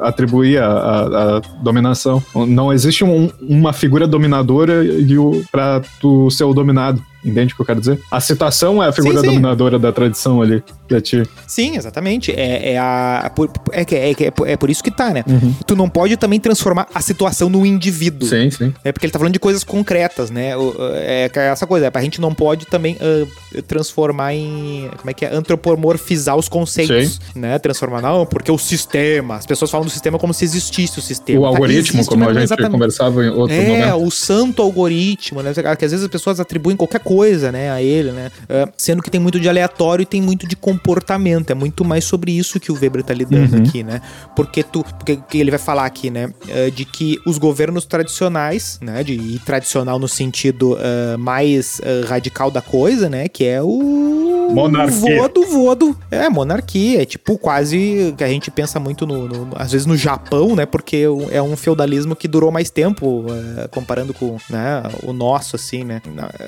atribuir a, a- a dominação. Não existe um- uma figura dominadora e o, pra tu ser o dominado. Entende o que eu quero dizer? A citação é a figura Sim, sim. dominadora da tradição ali, pra ti. Sim, exatamente. É, é, a, por- é, que- é, é, por- é por isso que tá, né? Uhum. Tu não pode também transformar a situação no indivíduo. Sim, sim. É porque ele tá falando de coisas concretas, né? É é essa coisa. A gente não pode também ah, transformar em. Como é que é? Antropomorfizar os conceitos. Né? Transformar, não, porque o sistema. As pessoas falam do sistema como se existisse o sistema. O Tá, algoritmo, existe, como a gente exatamente. conversava em outro É, momento. o santo algoritmo, né? Que às vezes as pessoas atribuem qualquer coisa, né, a ele, né? É, sendo que tem muito de aleatório e tem muito de comportamento. É muito mais sobre isso que o Weber tá lidando Uhum. aqui, né? Porque tu, porque que ele vai falar aqui, né, é, de que os governos tradicionais, né, de e tradicional no sentido é, mais é, radical da coisa, né, que é o Monarquia. vodo, vodo. É, monarquia, é tipo quase que a gente pensa muito no, no- às vezes no Japão, né, porque é um feudalismo que durou mais tempo, é, comparando com, né, o nosso, assim, né,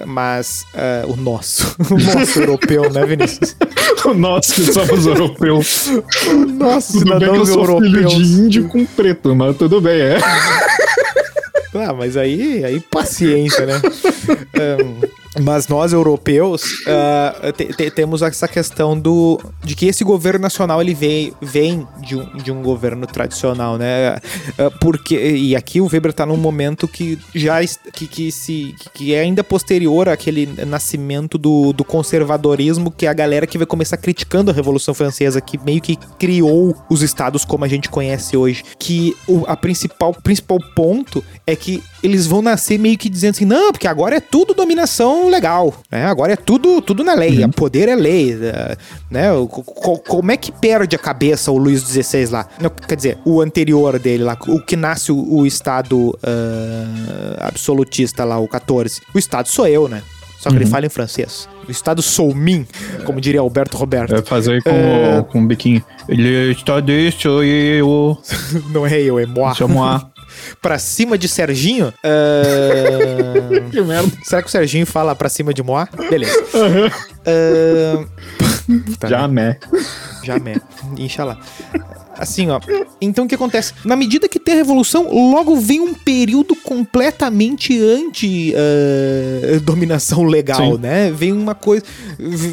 mas é, o nosso, o nosso europeu, né, Vinícius? Nós que somos europeus. O nosso Tudo bem que eu sou filho europeus. de índio com preto, mas tudo bem, é. Ah, mas aí, aí paciência, né? Ahn, mas nós, europeus, ah, te- te- temos essa questão do de que esse governo nacional ele vem, vem de, um, de um governo tradicional, né? Ah, porque, e aqui o Weber tá num momento que já que, que, se, que é ainda posterior àquele nascimento do, do conservadorismo, que é a galera que vai começar criticando a Revolução Francesa, que meio que criou os estados como a gente conhece hoje. Que o a principal, principal ponto é que eles vão nascer meio que dizendo assim, não, porque agora é tudo dominação legal, né? Agora é tudo, tudo na lei, o poder é lei, eh, né? Como é que perde a cabeça o Luís XVI lá? Quer dizer, o anterior dele lá, o que nasce o, o Estado ah, absolutista lá, o 14. O Estado sou eu, né? Só que ele fala em francês. O Estado sou mim, como diria Alberto Roberto. É fazer com, É. o, com biquinho. Ele está deixa eu. Não é eu, é moi. Chamar. Pra cima de Serginho? ah, que merda. Será que o Serginho fala pra cima de Moá? Beleza. Ah, tá, Já, né? Jamais. Inxalá. Assim, ó. Então o que acontece? Na medida que tem a revolução, logo vem um período completamente anti-dominação legal, Sim. né? Vem uma coisa.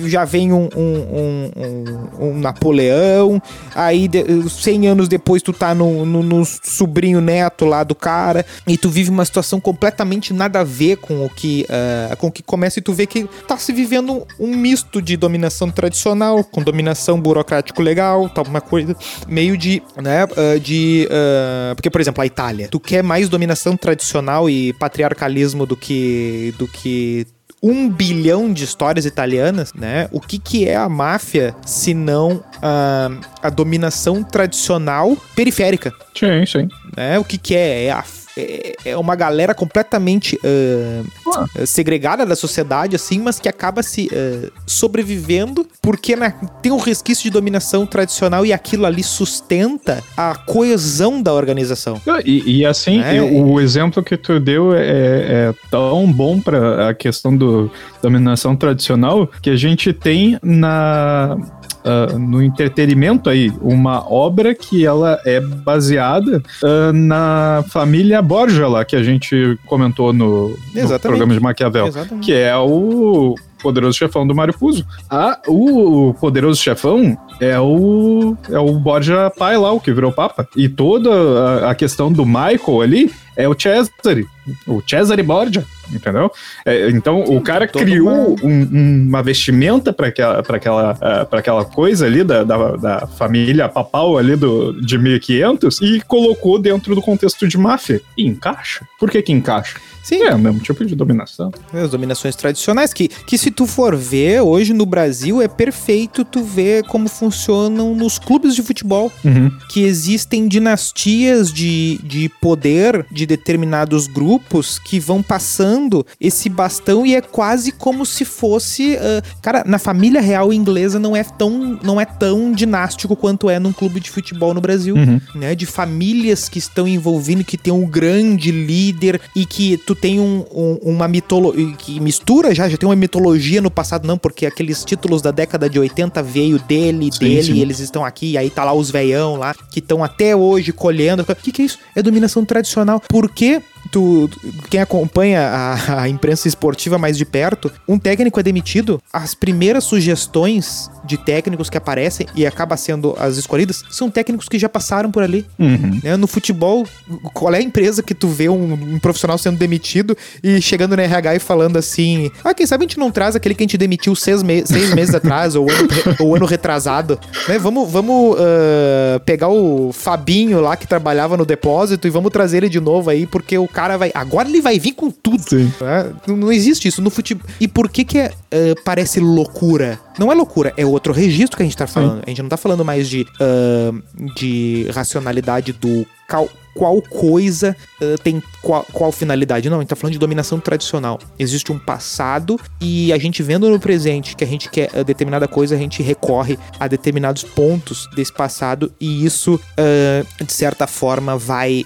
Já vem um, um, um- um- Napoleão, aí de- 100 anos depois tu tá no, no- no sobrinho neto lá do cara, e tu vive uma situação completamente nada a ver com o que, ah, com o que começa, e tu vê que tá se vivendo um misto de dominação tradicional com dominação burocrático legal, tal, uma coisa meio de, né, ah, de, ah, porque por exemplo, a Itália, tu quer mais dominação tradicional e patriarcalismo do que do que um bilhão de histórias italianas, né? O que, que é a máfia se não a, a dominação tradicional periférica? Sim, sim. Né? O que, que é? É a é, é uma galera completamente uh, segregada da sociedade, assim, mas que acaba se uh, sobrevivendo porque né, tem um resquício de dominação tradicional e aquilo ali sustenta a coesão da organização. E, e assim, é, o exemplo que tu deu é, é tão bom para a questão do dominação tradicional que a gente tem na uh, no entretenimento aí, uma obra que ela é baseada uh, na família Borgia lá, que a gente comentou no, no programa de Maquiavel, Exatamente. que é o Poderoso Chefão do Mário Puzo. Ah, o Poderoso Chefão é o é o Borgia pai lá, o que virou papa. E toda a, a questão do Michael ali é o Cesare, o Cesare Borgia, entendeu? É, então o cara criou uma... Um, uma vestimenta para aquela, pra aquela, uh, aquela coisa ali da, da, da, família papal ali do, de 1500 e colocou dentro do contexto de máfia. E encaixa. Por que que encaixa? Sim. É o mesmo tipo de dominação. É, as dominações tradicionais, que, que se tu for ver, hoje no Brasil é perfeito tu ver como funcionam nos clubes de futebol. Uhum. Que existem dinastias de, de poder de determinados grupos que vão passando esse bastão e é quase como se fosse. Uh, cara, na família real inglesa não é tão, não é tão dinástico quanto é num clube de futebol no Brasil. Uhum. Né? De famílias que estão envolvindo, que tem um grande líder e que tu tem um, um, uma mitologia que mistura já, já tem uma mitologia no passado, não, porque aqueles títulos da década de 80 veio dele, sim, dele, sim. e eles estão aqui, e aí tá lá os veião lá, que estão até hoje colhendo. O que, que é isso? É dominação tradicional. Por quê? Tu, quem acompanha a, a, imprensa esportiva mais de perto, um técnico é demitido, as primeiras sugestões de técnicos que aparecem e acaba sendo as escolhidas são técnicos que já passaram por ali. Uhum. Né? No futebol, qual é a empresa que tu vê um, um, profissional sendo demitido e chegando no RH e falando assim: ah, quem sabe a gente não traz aquele que a gente demitiu seis, me seis meses atrás ou ano, ou ano retrasado, né? Vamos, vamos uh, pegar o Fabinho lá que trabalhava no depósito e vamos trazer ele de novo aí, porque o cara vai. Agora ele vai vir com tudo. Né? Não, não, existe isso no futebol. E por que que é, uh, parece loucura? Não é loucura, é outro registro que a gente tá falando. Sim. A gente não tá falando mais de, uh, de racionalidade do cal qual coisa uh, tem qual, qual, finalidade. Não, a gente tá falando de dominação tradicional. Existe um passado e a gente vendo no presente que a gente quer uh, determinada coisa, a gente recorre a determinados pontos desse passado e isso, uh, de certa forma, vai,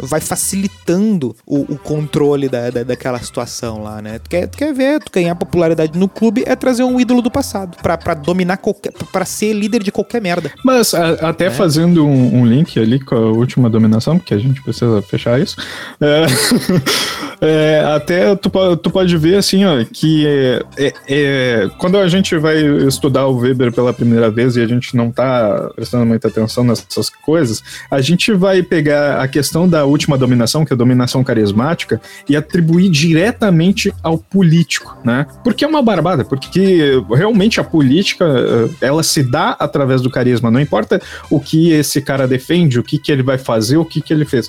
vai facilitando o, o controle da, da, daquela situação lá, né? Tu quer, tu quer ver, tu ganhar popularidade no clube é trazer um ídolo do passado para dominar qualquer. para ser líder de qualquer merda. Mas a, até é. fazendo um, um link ali com a última dominação, porque a gente precisa fechar isso. É, é, até tu, tu pode ver assim, ó, que é, é, quando a gente vai estudar o Weber pela primeira vez e a gente não tá prestando muita atenção nessas coisas, a gente vai pegar a questão da última dominação, que é a dominação carismática, e atribuir diretamente ao político, né? Porque é uma barbada, porque realmente a política, ela se dá através do carisma, não importa o que esse cara defende, o que, que ele vai fazer, o que, que ele fez.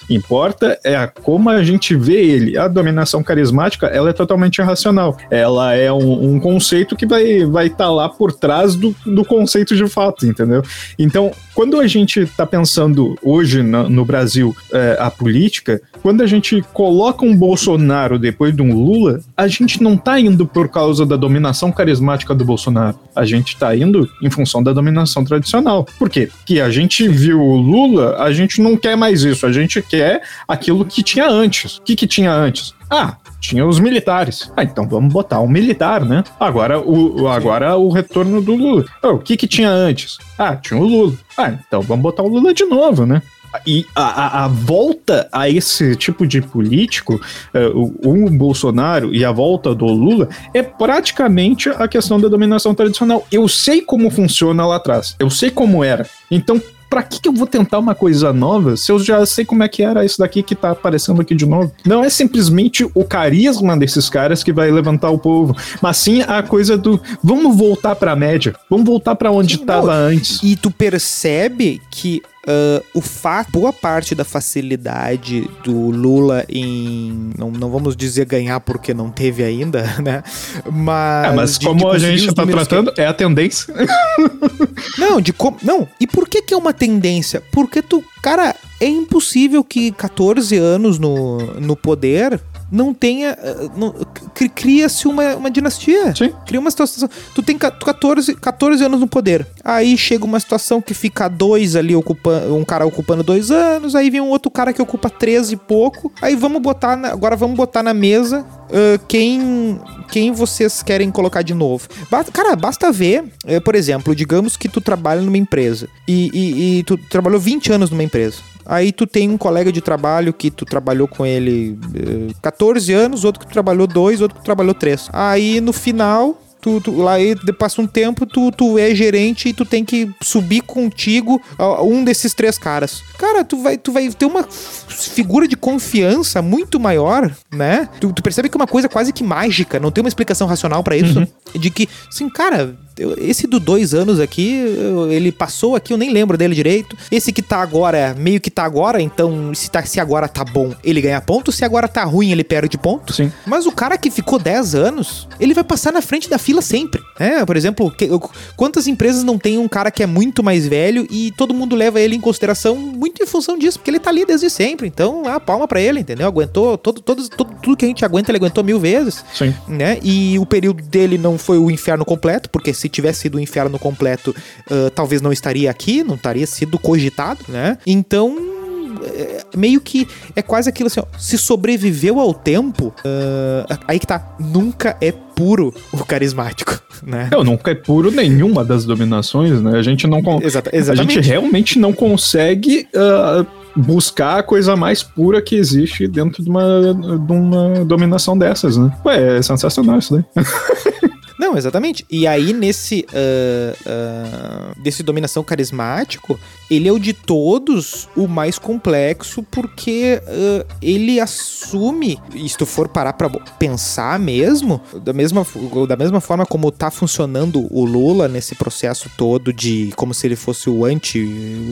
Importa é a, como a gente vê ele. A dominação carismática, ela é totalmente irracional. Ela é um, um conceito que vai estar vai tá lá por trás do, do conceito de fato, entendeu? Então, quando a gente está pensando hoje no, no Brasil é, a política, quando a gente coloca um Bolsonaro depois de um Lula, a gente não está indo por causa da dominação carismática do Bolsonaro. A gente está indo em função da dominação tradicional. Por quê? Porque a gente viu o Lula, a gente não quer mais isso, a gente quer aquilo que tinha antes. O que, que tinha antes? Ah, tinha os militares. Ah, então vamos botar um militar, né? Agora o, agora o retorno do Lula. Oh, o que que tinha antes? Ah, tinha o Lula. Ah, então vamos botar o Lula de novo, né? E a, a, a, volta a esse tipo de político, uh, o, o, Bolsonaro e a volta do Lula, é praticamente a questão da dominação tradicional. Eu sei como funciona lá atrás, eu sei como era. Então, pra que, que eu vou tentar uma coisa nova se eu já sei como é que era isso daqui que tá aparecendo aqui de novo? Não é simplesmente o carisma desses caras que vai levantar o povo, mas sim a coisa do vamos voltar pra média, vamos voltar para onde sim, tava não. antes. E tu percebe que uh, o fato, boa parte da facilidade do Lula em. Não, não vamos dizer ganhar porque não teve ainda, né? Mas. É, mas de, como de a gente tá tratando, que... é a tendência. não, de como. Não, e por que, que é uma tendência? Porque tu. Cara, é impossível que 14 anos no, no poder não tenha. Eh, Cria-se uma, uma dinastia. Sim. Cria uma situação. Tu tem 14, 14 anos no poder. Aí chega uma situação que fica dois ali ocupando. Um cara ocupando dois anos. Aí vem um outro cara que ocupa 13 e pouco. Aí vamos botar. Na, agora vamos botar na mesa Uh, quem, quem vocês querem colocar de novo. cara, basta ver, uh, por exemplo, digamos que tu trabalha numa empresa e, e, e, tu trabalhou 20 anos numa empresa. Aí tu tem um colega de trabalho que tu trabalhou com ele eh, 14 anos, outro que tu trabalhou 2, outro que tu trabalhou 3. Aí no final Tu, tu, lá aí passa um tempo, tu, tu é gerente e tu tem que subir contigo um desses três caras. Cara, tu vai, tu vai ter uma figura de confiança muito maior, né? Tu, tu percebe que é uma coisa quase que mágica, não tem uma explicação racional para isso. Uhum. De que, assim, cara, esse do dois anos aqui, ele passou aqui, eu nem lembro dele direito. Esse que tá agora, meio que tá agora, então se, tá, se agora tá bom, ele ganha ponto. Se agora tá ruim, ele perde ponto. Sim. Mas o cara que ficou 10 anos, ele vai passar na frente da fila sempre. É, por exemplo, que, quantas empresas não tem um cara que é muito mais velho e todo mundo leva ele em consideração muito em função disso, porque ele tá ali desde sempre. Então, a palma para ele, entendeu? Aguentou todo, todo, todo, tudo que a gente aguenta, ele aguentou mil vezes. Sim. Né? E o período dele não foi o inferno completo, porque se tivesse sido o inferno completo, uh, talvez não estaria aqui, não estaria sido cogitado, né? Então, é, meio que é quase aquilo assim, ó, se sobreviveu ao tempo, uh, aí que tá, nunca é puro o carismático, né? Não, nunca é puro nenhuma das dominações, né? A gente não... Exata, exatamente. A gente realmente não consegue... Uh buscar a coisa mais pura que existe dentro de uma, de uma dominação dessas, né? Ué, é sensacional isso daí. Não, exatamente. E aí, nesse. Uh, uh, desse dominação carismático, ele é o de todos o mais complexo, porque uh, ele assume, e se tu for parar pra pensar mesmo, da mesma, da mesma forma como tá funcionando o Lula nesse processo todo de como se ele fosse o anti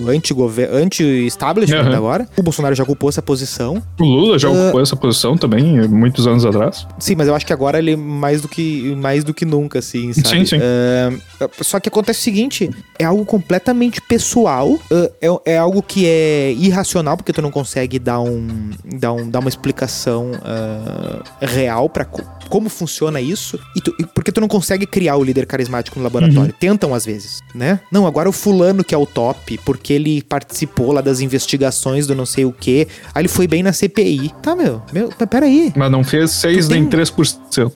anti-establishment anti uhum. agora. O Bolsonaro já ocupou essa posição. O Lula já ocupou essa posição também, muitos anos atrás. Sim, mas eu acho que agora ele mais do que mais do que nunca nunca, assim, sabe? Sim, sim. Uh, só que acontece o seguinte: é algo completamente pessoal, uh, é, é, algo que é irracional, porque tu não consegue dar, um, dar, um, dar uma explicação uh, real para co como funciona isso, e tu, porque tu não consegue criar o líder carismático no laboratório. Uhum. Tentam às vezes, né? Não, agora o fulano que é o top, porque ele participou lá das investigações do não sei o que, aí ele foi bem na CPI. Tá, meu, meu peraí. Mas não fez 6 nem tem... 3%.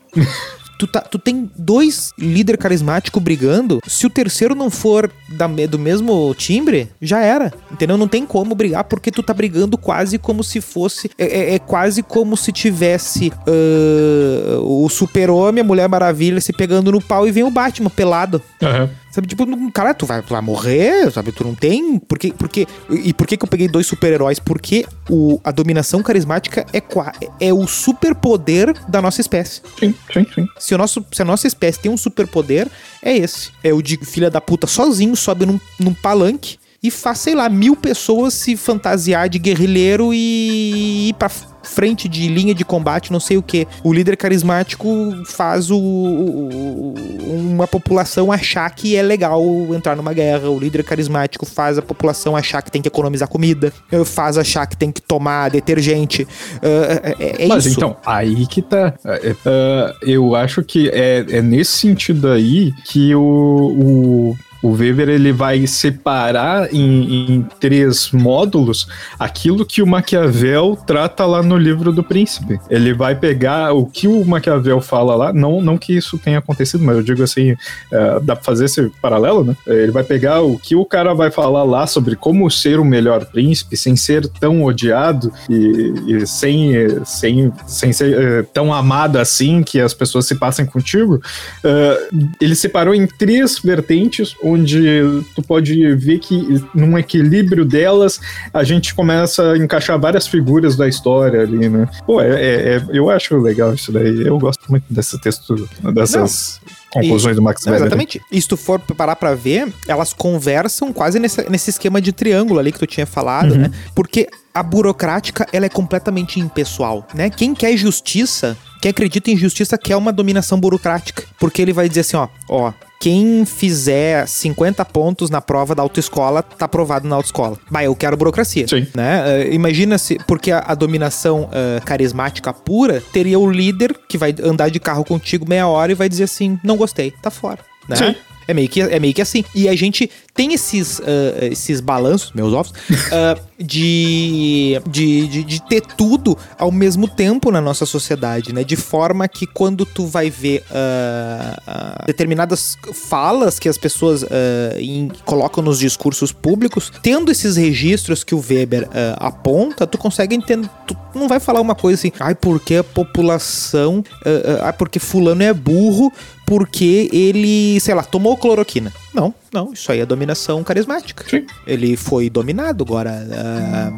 Tu, tá, tu tem dois líder carismático brigando, se o terceiro não for da, do mesmo timbre, já era. Entendeu? Não tem como brigar porque tu tá brigando quase como se fosse. É, é, é quase como se tivesse uh, o Super-Homem, a Mulher Maravilha se pegando no pau e vem o Batman pelado. Uhum. Sabe, tipo, cara, tu vai, tu vai morrer, sabe? Tu não tem. Porque, porque, e por que, que eu peguei dois super-heróis? Porque o, a dominação carismática é, é o superpoder da nossa espécie. Sim, sim, sim. Se, o nosso, se a nossa espécie tem um superpoder, é esse. É o de filha da puta sozinho, sobe num, num palanque e faz, sei lá, mil pessoas se fantasiar de guerrilheiro e ir pra frente de linha de combate, não sei o que. O líder carismático faz o, o, uma população achar que é legal entrar numa guerra. O líder carismático faz a população achar que tem que economizar comida, faz achar que tem que tomar detergente. É, é Mas isso. então, aí que tá. Eu acho que é, é nesse sentido aí que o, o o Weber ele vai separar em, em, três módulos aquilo que o Maquiavel trata lá no livro do Príncipe. Ele vai pegar o que o Maquiavel fala lá, não, não que isso tenha acontecido, mas eu digo assim, é, dá pra fazer esse paralelo, né? Ele vai pegar o que o cara vai falar lá sobre como ser o melhor príncipe sem ser tão odiado e, e sem, sem, sem ser uh, tão amado assim que as pessoas se passem contigo. Ele separou em três vertentes onde tu pode ver que num equilíbrio delas a gente começa a encaixar várias figuras da história ali, né? Pô, é, é, é eu acho legal isso daí. Eu gosto muito desse texto, dessas. Não conclusões E- do Max Weber. exatamente. E se tu for parar pra ver, elas conversam quase nesse, nesse esquema de triângulo ali que tu tinha falado, né? Porque a burocrática, ela é completamente impessoal, né? Quem quer justiça, quem acredita em justiça, quer uma dominação burocrática. Porque ele vai dizer assim, ó, ó, quem fizer 50 pontos na prova da autoescola, tá aprovado na autoescola. Bah, eu quero burocracia. Sim. Né? Eh, imagina se, porque a, a dominação eh, carismática pura teria o líder que vai andar de carro contigo meia hora e vai dizer assim: não gostei, tá fora. Né? Sim. É meio, que, é meio que assim. E a gente tem esses, ah, esses balanços, meus ovos, ah, de, de, de, de ter tudo ao mesmo tempo na nossa sociedade, né? De forma que quando tu vai ver ah, determinadas falas que as pessoas em- colocam nos discursos públicos, tendo esses registros que o Weber aponta, tu consegue entender. Tu não vai falar uma coisa assim, ai, porque a população. ai, porque fulano é burro porque ele, sei lá, tomou cloroquina. Não, não, isso aí é dominação carismática. Sim. Ele foi dominado agora. ah,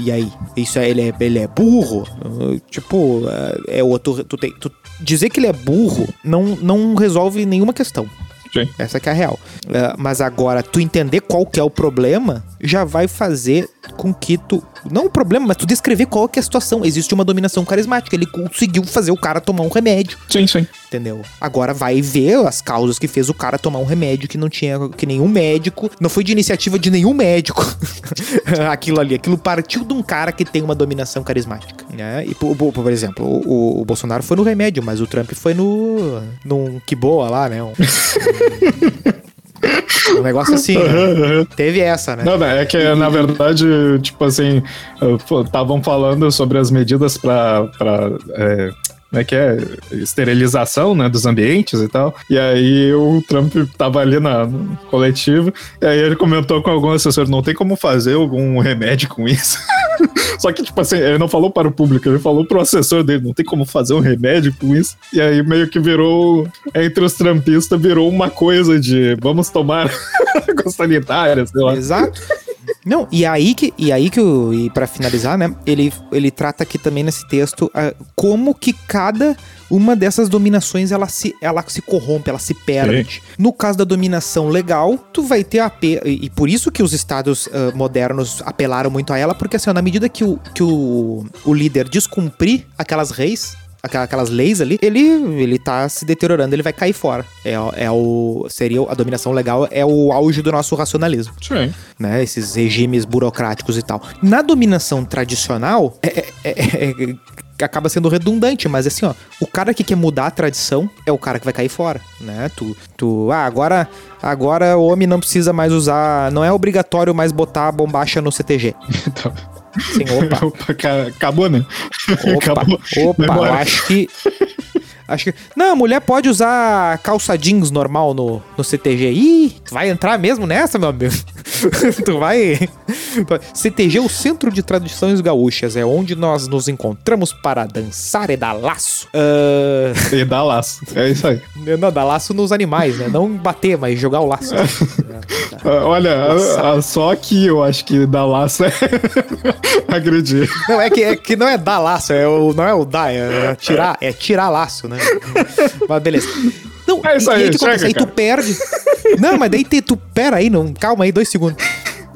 e aí? Isso é, ele, é, ele é burro? Ah, tipo, ah, é outro. Tu tem, tu dizer que ele é burro não, não resolve nenhuma questão. Sim. Essa que é a real. Ah, mas agora, tu entender qual que é o problema, já vai fazer com que tu. Não o problema, mas tu descrever qual que é a situação. Existe uma dominação carismática. Ele conseguiu fazer o cara tomar um remédio. Sim, sim. Entendeu? Agora vai ver as causas que fez o cara tomar um remédio que não tinha. que nenhum médico. Não foi de iniciativa de nenhum médico. aquilo ali. Aquilo partiu de um cara que tem uma dominação carismática. Né? E, por, por- por exemplo, o, o Bolsonaro foi no remédio, mas o Trump foi no. num que boa lá, né? Um, um negócio assim. né? Teve essa, né? Não, não, é que na verdade, tipo assim, estavam falando sobre as medidas é, como é que é? Esterilização, né, dos ambientes e tal. E aí o Trump tava ali na no coletivo, e aí ele comentou com algum assessor, não tem como fazer algum remédio com isso. Só que, tipo assim, ele não falou para o público, ele falou pro assessor dele, não tem como fazer um remédio com isso. E aí meio que virou, entre os trampistas, virou uma coisa de vamos tomar água sanitária, sei lá. Exato. Não, e aí que, e aí que o, e para finalizar, né, ele, ele trata aqui também nesse texto ah, como que cada uma dessas dominações ela se, ela se corrompe, ela se perde. No caso da dominação legal, tu vai ter a e, e por isso que os estados ah, modernos apelaram muito a ela, porque assim, ó, na medida que o, que o, o líder descumprir aquelas reis, aquelas leis ali, ele, ele tá se deteriorando, ele vai cair fora. É, é o seria a dominação legal é o auge do nosso racionalismo Sim. né? Esses regimes burocráticos e tal. Na dominação tradicional, é, é- é- é- acaba sendo redundante, mas assim, ó, o cara que quer mudar a tradição é o cara que vai cair fora, né? Tu, tu ah, agora, agora o homem não precisa mais usar, não é obrigatório mais botar a bombacha no CTG. Sim, opa. Opa, ca- acabou, né? Opa, Acabou. opa, eu acho que. Acho que. Não, a mulher pode usar calça jeans normal no, no CTG. Ih, tu vai entrar mesmo nessa, meu amigo? tu vai. CTG é o Centro de Tradições Gaúchas. É onde nós nos encontramos para dançar e dar laço. Ah, E dá laço. É isso aí. não, dar laço nos animais, né? Não bater, mas jogar o laço. Ah, Olha, a- a- só aqui eu acho que dá laço é agredir. Não, é que, é que não é dar laço, é o, não é o dar, é tirar, é tirar laço, né? Mas beleza. Não, É isso aí, e aí chega, acontece? Aí tu perde. Não, mas daí tu. Pera aí, não. Calma aí, dois segundos.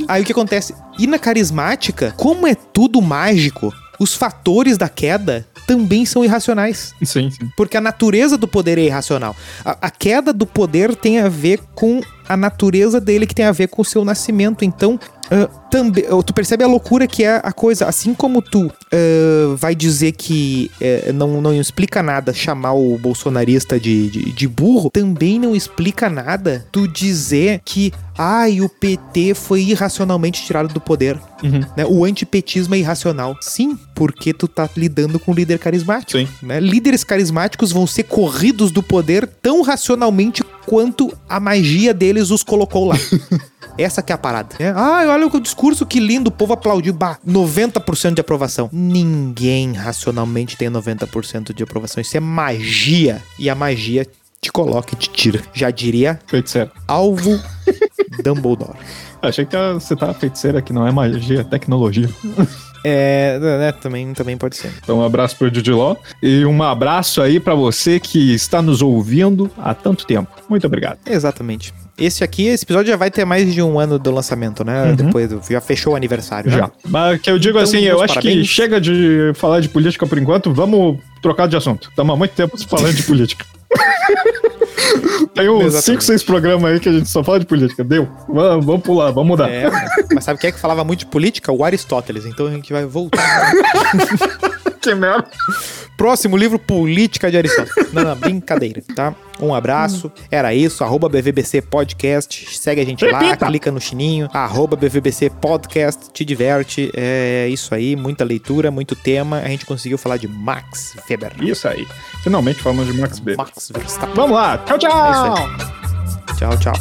Aí o que acontece? E na carismática, como é tudo mágico, os fatores da queda também são irracionais. Sim, sim. Porque a natureza do poder é irracional. A, a queda do poder tem a ver com a natureza dele, que tem a ver com o seu nascimento. Então, ah, também, tu percebe a loucura que é a coisa. Assim como tu ah, vai dizer que eh, não, não explica nada chamar o bolsonarista de, de, de burro, também não explica nada tu dizer que ai, o PT foi irracionalmente tirado do poder. Né? O antipetismo é irracional. Sim, porque tu tá lidando com um líder carismático. Sim. né? Líderes carismáticos vão ser corridos do poder tão racionalmente quanto a magia deles os colocou lá. Essa que é a parada. né? Ai, olha o discurso, que lindo, o povo aplaudiu. Bah, 90% de aprovação. Ninguém racionalmente tem 90% de aprovação. Isso é magia. E a magia te coloca e te tira. Já diria Feiticeira. alvo Dumbledore. Achei que você tá feiticeira que não é magia, é tecnologia. É, né, também, também pode ser. Então, um abraço pro Didiló. E um abraço aí pra você que está nos ouvindo há tanto tempo. Muito obrigado. Exatamente. Esse aqui, esse episódio já vai ter mais de um ano do lançamento, né? Uhum. Depois, do- já fechou o aniversário, né? Já. Mas que eu digo Então, assim, eu acho que parabéns. chega de falar de política por enquanto, vamos trocar de assunto. Estamos há muito tempo falando de política. Tem uns Exatamente. 5, 6 programas aí que a gente só fala de política. Deu. Vamos, vamos pular, vamos mudar. É, mas sabe quem é que falava muito de política? O Aristóteles. Então a gente vai voltar. Que merda. Próximo livro, Política de Aristóteles. Não, não, brincadeira, tá? Um abraço. Era isso, arroba BVBC Podcast. Segue a gente lá, Repita. clica no chininho. Arroba BVBC Podcast, te diverte. É isso aí, muita leitura, muito tema. A gente conseguiu falar de Max Weber. Isso aí. Finalmente falamos de Max B. Max Verstappen. Vamos lá. Tchau, tchau. É. Tchau, tchau.